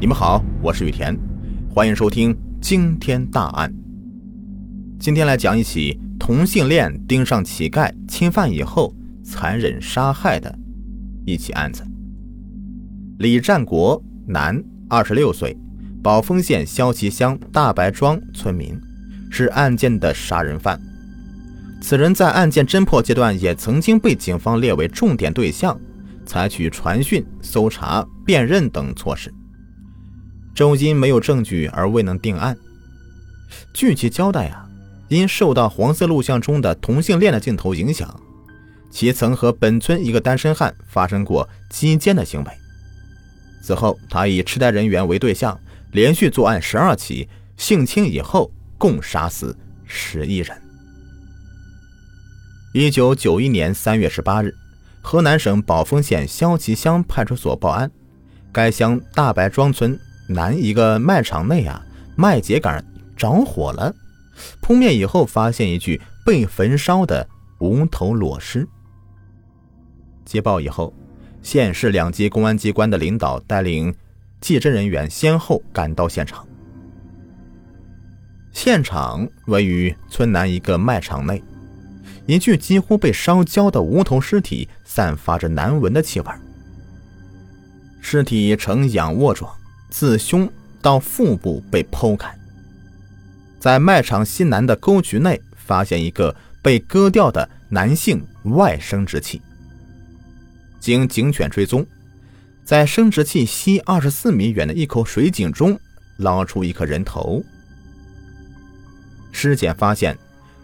你们好，我是雨田，欢迎收听惊天大案。今天来讲一起同性恋盯上乞丐侵犯以后残忍杀害的一起案子。李占国，男，二十六岁，宝丰县萧旗乡大白庄村民，是案件的杀人犯。此人在案件侦破阶段也曾经被警方列为重点对象，采取传讯、搜查、辨认等措施。周因没有证据而未能定案。据其交代啊，因受到黄色录像中的同性恋的镜头影响，其曾和本村一个单身汉发生过鸡奸的行为。此后，他以痴呆人员为对象，连续作案十二起，性侵以后共杀死十一人。一九九一年三月十八日，河南省宝丰县萧旗乡派出所报案，该乡大白庄村。南一个卖场内啊，麦秸秆着火了，扑灭以后，发现一具被焚烧的无头裸尸。接报以后，县市两级公安机关的领导带领技侦人员先后赶到现场。现场位于村南一个卖场内，一具几乎被烧焦的无头尸体散发着难闻的气味，尸体呈仰卧状。自胸到腹部被剖开，在卖场西南的沟渠内发现一个被割掉的男性外生殖器。经警犬追踪，在生殖器西二十四米远的一口水井中捞出一颗人头。尸检发现，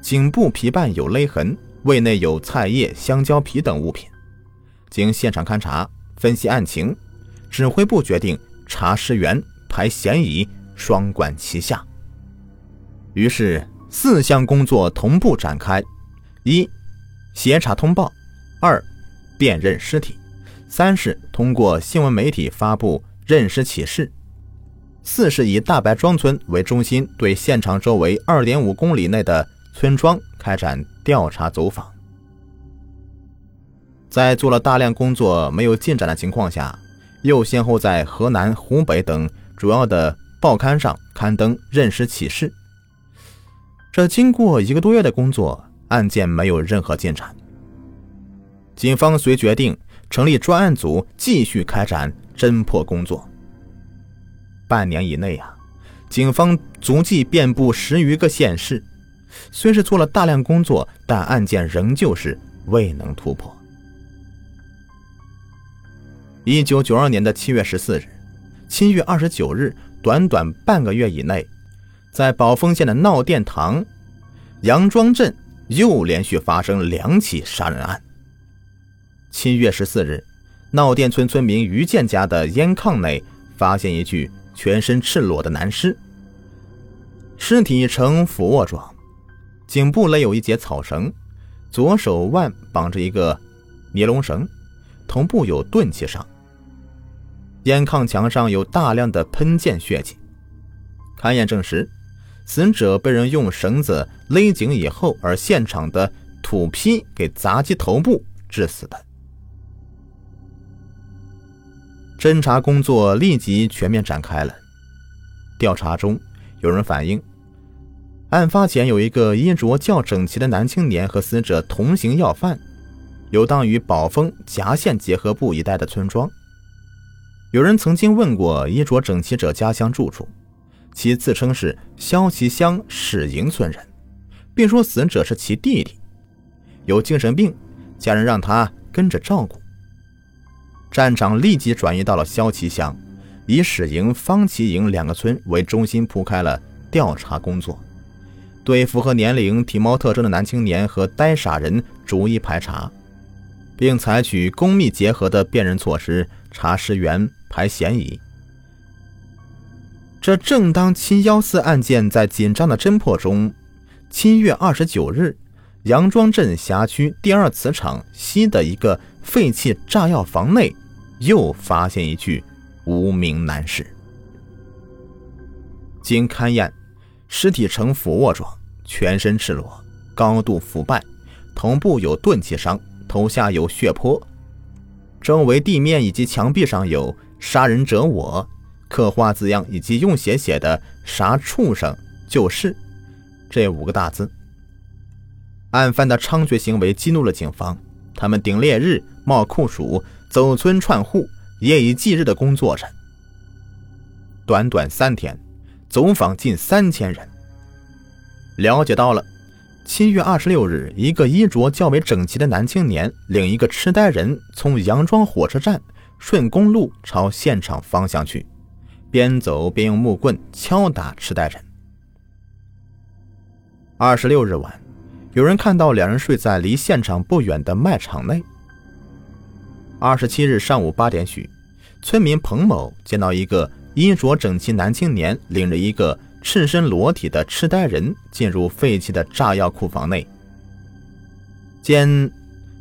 颈部皮瓣有勒痕，胃内有菜叶、香蕉皮等物品。经现场勘查、分析案情，指挥部决定。查尸源、排嫌疑，双管齐下。于是四项工作同步展开：一、协查通报；二、辨认尸体；三是通过新闻媒体发布认尸启事；四是以大白庄村为中心，对现场周围二点五公里内的村庄开展调查走访。在做了大量工作没有进展的情况下。又先后在河南、湖北等主要的报刊上刊登认尸启事。这经过一个多月的工作，案件没有任何进展。警方遂决定成立专案组，继续开展侦破工作。半年以内啊，警方足迹遍布十余个县市，虽是做了大量工作，但案件仍旧是未能突破。一九九二年的七月十四日、七月二十九日，短短半个月以内，在宝丰县的闹店塘杨庄镇又连续发生两起杀人案。七月十四日，闹店村村民于建家的烟炕内发现一具全身赤裸的男尸，尸体呈俯卧状，颈部勒有一节草绳，左手腕绑着一个尼龙绳，头部有钝器伤。烟炕墙上有大量的喷溅血迹，勘验证实，死者被人用绳子勒颈以后，而现场的土坯给砸击头部致死的。侦查工作立即全面展开了。调查中，有人反映，案发前有一个衣着较整齐的男青年和死者同行要饭，游荡于宝丰夹县结合部一带的村庄。有人曾经问过衣着整齐者家乡住处，其自称是萧旗乡史营村人，并说死者是其弟弟，有精神病，家人让他跟着照顾。站长立即转移到了萧旗乡，以史营、方旗营两个村为中心铺开了调查工作，对符合年龄、体貌特征的男青年和呆傻人逐一排查，并采取公密结合的辨认措施，查尸源。排嫌疑。这正当七幺四案件在紧张的侦破中，七月二十九日，杨庄镇辖区第二磁场西的一个废弃炸药房内，又发现一具无名男尸。经勘验，尸体呈俯卧状，全身赤裸，高度腐败，头部有钝器伤，头下有血泊，周围地面以及墙壁上有。杀人者我，刻画字样以及用血写的“杀畜生就是”这五个大字。案犯的猖獗行为激怒了警方，他们顶烈日、冒酷暑、走村串户、夜以继日的工作着。短短三天，走访近三千人。了解到了，七月二十六日，一个衣着较为整齐的男青年领一个痴呆人从杨庄火车站顺公路朝现场方向去，边走边用木棍敲打痴呆人。二十六日晚。有人看到两人睡在离现场不远的卖场内。二十七日上午八点许，村民彭某见到一个衣着整齐男青年领着一个赤身裸体的痴呆人进入废弃的炸药库房内。见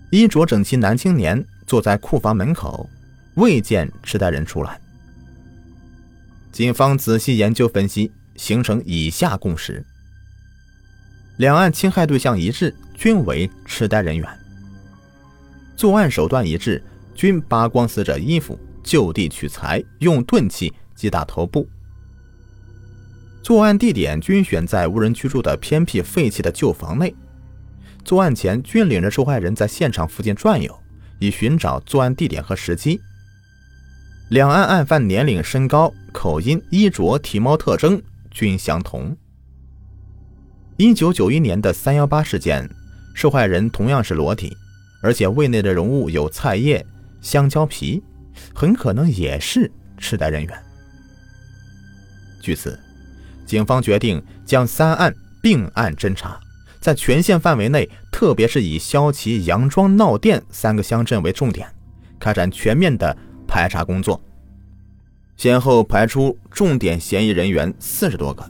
衣着整齐男青年坐在库房门口，未见痴呆人出来。警方仔细研究分析，形成以下共识。两案侵害对象一致，均为痴呆人员。作案手段一致，均扒光死者衣服，就地取材，用钝器击打头部。作案地点均选在无人居住的偏僻废弃的旧房内。作案前均领着受害人在现场附近转悠，以寻找作案地点和时机。两案案犯年龄、身高、口音、衣着、体貌特征均相同。一九九一年的三幺八事件，受害人同样是裸体，而且胃内的容物有菜叶、香蕉皮，很可能也是痴呆人员。据此，警方决定将三案并案侦查，在全县范围内，特别是以肖旗、杨庄、闹店三个乡镇为重点，开展全面的排查工作，先后排出重点嫌疑人员四十多个，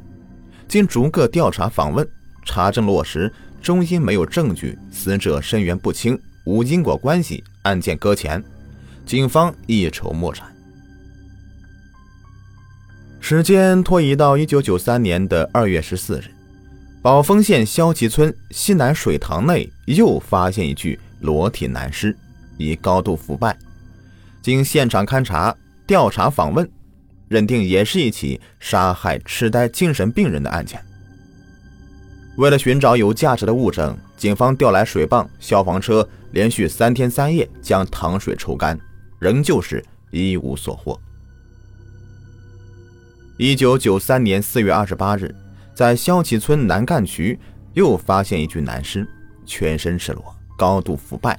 经逐个调查访问。查证落实，终因没有证据，死者身源不清，无因果关系，案件搁浅，警方一筹莫展。时间拖移到一九九三年的二月十四日，宝丰县肖旗村西南水塘内又发现一具裸体男尸，已高度腐败。经现场勘查、调查访问，认定也是一起杀害痴呆精神病人的案件。为了寻找有价值的物证，警方调来水泵、消防车，连续三天三夜将塘水抽干，仍旧是一无所获。一九九三年四月二十八日，在肖旗村南干渠又发现一具男尸，全身赤裸，高度腐败。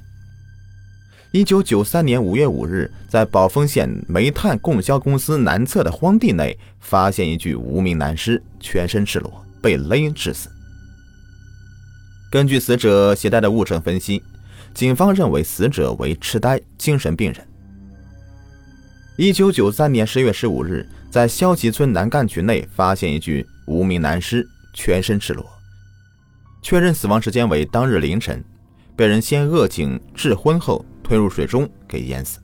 一九九三年五月五日，在宝丰县煤炭供销公司南侧的荒地内发现一具无名男尸，全身赤裸，被勒致死。根据死者携带的物证分析，警方认为死者为痴呆精神病人。一九九三年十月十五日，在肖集村南干渠内发现一具无名男尸，全身赤裸，确认死亡时间为当日凌晨，被人先扼颈致昏后推入水中给淹死。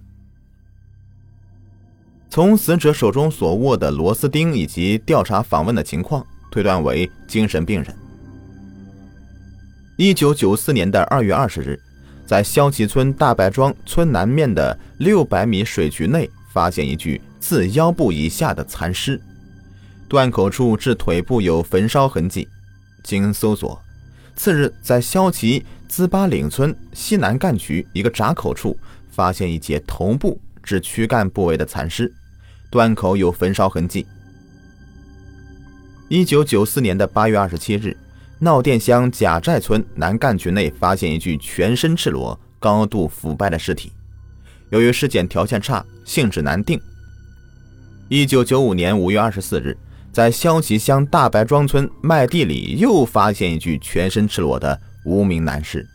从死者手中所握的螺丝钉以及调查访问的情况，推断为精神病人。一九九四年的二月二十日，在肖旗村大白庄村南面的六百米水渠内，发现一具自腰部以下的残尸，断口处至腿部有焚烧痕迹。经搜索，次日在肖旗资巴岭村西南干渠一个闸口处，发现一截头部至躯干部位的残尸，断口有焚烧痕迹。一九九四年的八月二十七日。闹店乡贾寨村南干渠内发现一具全身赤裸、高度腐败的尸体。由于尸检条件差，性质难定。一九九五年五月二十四日，在肖旗乡大白庄村麦地里又发现一具全身赤裸的无名男尸。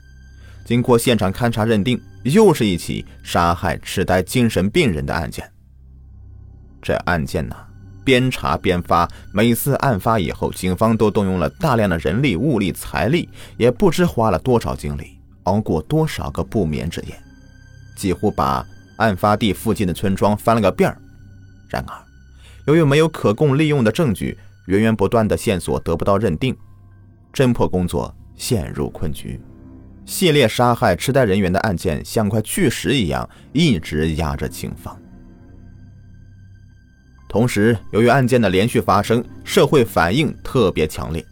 经过现场勘查认定，又是一起杀害痴呆精神病人的案件。这案件呢？边查边发，每次案发以后，警方都动用了大量的人力、物力、财力，也不知花了多少精力，熬过多少个不眠之夜，几乎把案发地附近的村庄翻了个遍儿。然而，由于没有可供利用的证据，源源不断的线索得不到认定，侦破工作陷入困局。系列杀害痴呆人员的案件像块巨石一样，一直压着警方。同时，由于案件的连续发生，社会反应特别强烈，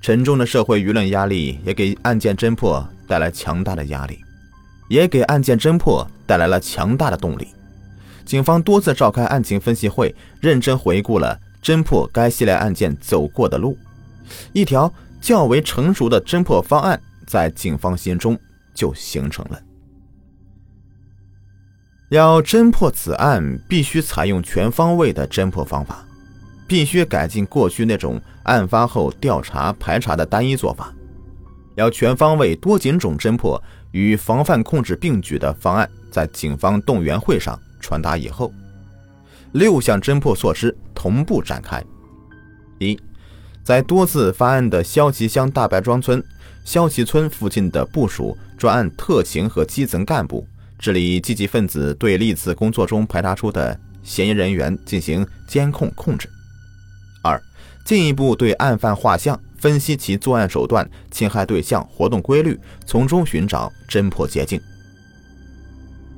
沉重的社会舆论压力也给案件侦破带来强大的压力，也给案件侦破带来了强大的动力。警方多次召开案情分析会，认真回顾了侦破该系列案件走过的路，一条较为成熟的侦破方案在警方心中就形成了。要侦破此案，必须采用全方位的侦破方法，必须改进过去那种案发后调查排查的单一做法，要全方位多警种侦破与防范控制并举的方案，在警方动员会上传达以后，六项侦破措施同步展开：一，在多次发案的肖旗乡大白庄村、肖旗村附近的部署专案特勤和基层干部。治理积极分子对历次工作中排查出的嫌疑人员进行监控控制。二、进一步对案犯画像，分析其作案手段、侵害对象、活动规律，从中寻找侦破捷径。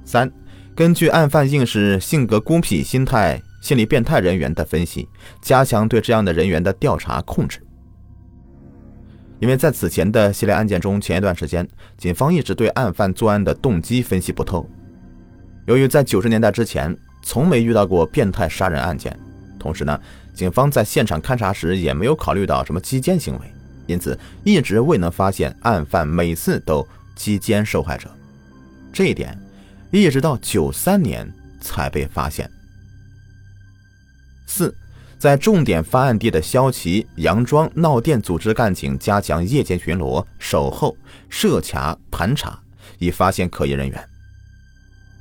三、根据案犯应是性格孤僻、心态心理变态人员的分析，加强对这样的人员的调查控制。因为在此前的系列案件中，前一段时间，警方一直对案犯作案的动机分析不透。由于在九十年代之前从没遇到过变态杀人案件，同时呢，警方在现场勘查时也没有考虑到什么击奸行为，因此一直未能发现案犯每次都击奸受害者。这一点，一直到九三年才被发现。四。在重点发案地的萧旗、杨庄、闹店组织干警加强夜间巡逻、守候、设卡盘查，以发现可疑人员。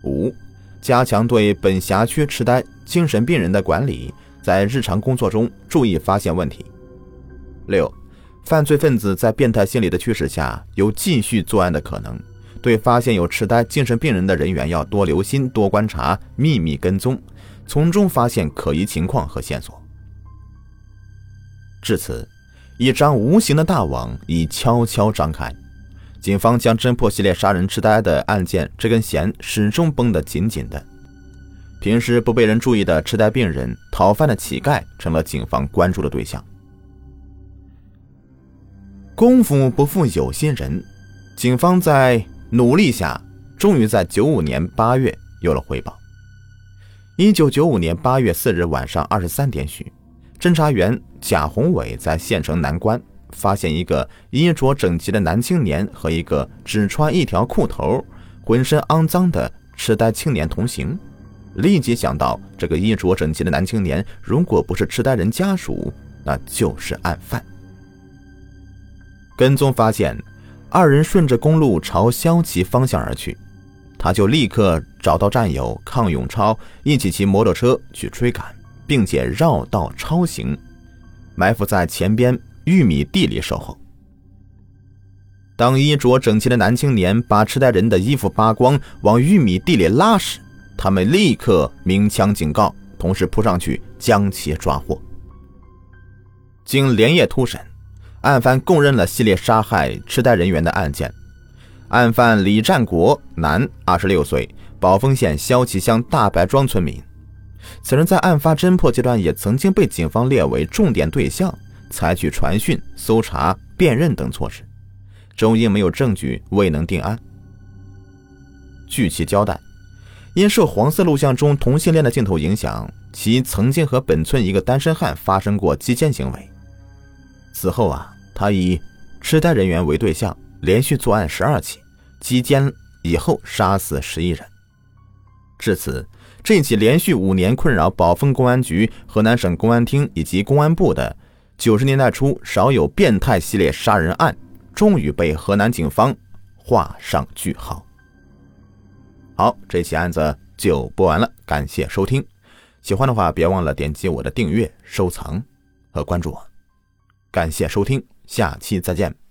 五、加强对本辖区痴呆精神病人的管理，在日常工作中注意发现问题。六、犯罪分子在变态心理的驱使下，有继续作案的可能，对发现有痴呆精神病人的人员要多留心、多观察、秘密跟踪，从中发现可疑情况和线索。至此，一张无形的大网已悄悄张开。警方将侦破系列杀人痴呆的案件这根弦始终绷得紧紧的。平时不被人注意的痴呆病人、讨饭的乞丐成了警方关注的对象。功夫不负有心人，警方在努力下，终于在九五年八月有了回报。一九九五年八月四日晚上二十三点许。侦查员贾宏伟在县城南关发现一个衣着整齐的男青年和一个只穿一条裤头、浑身肮脏的痴呆青年同行，立即想到这个衣着整齐的男青年如果不是痴呆人家属，那就是案犯。跟踪发现，二人顺着公路朝萧旗方向而去，他就立刻找到战友康永超，一起骑摩托车去追赶。并且绕道超行，埋伏在前边玉米地里守候。当衣着整齐的男青年把痴呆人的衣服扒光往玉米地里拉时，他们立刻鸣枪警告，同时扑上去将其抓获。经连夜突审，案犯供认了系列杀害痴呆人员的案件。案犯李占国，男，二十六岁，宝丰县萧旗乡大白庄村民。此人在案发侦破阶段也曾经被警方列为重点对象，采取传讯、搜查、辨认等措施，终因没有证据未能定案。据其交代，因受黄色录像中同性恋的镜头影响，其曾经和本村一个单身汉发生过击奸行为。此后啊，他以痴呆人员为对象，连续作案十二起，击奸以后杀死十一人。至此。这起连续五年困扰宝丰公安局、河南省公安厅以及公安部的九十年代初少有变态系列杀人案，终于被河南警方画上句号。好，这起案子就播完了，感谢收听。喜欢的话，别忘了点击我的订阅、收藏和关注我。感谢收听，下期再见。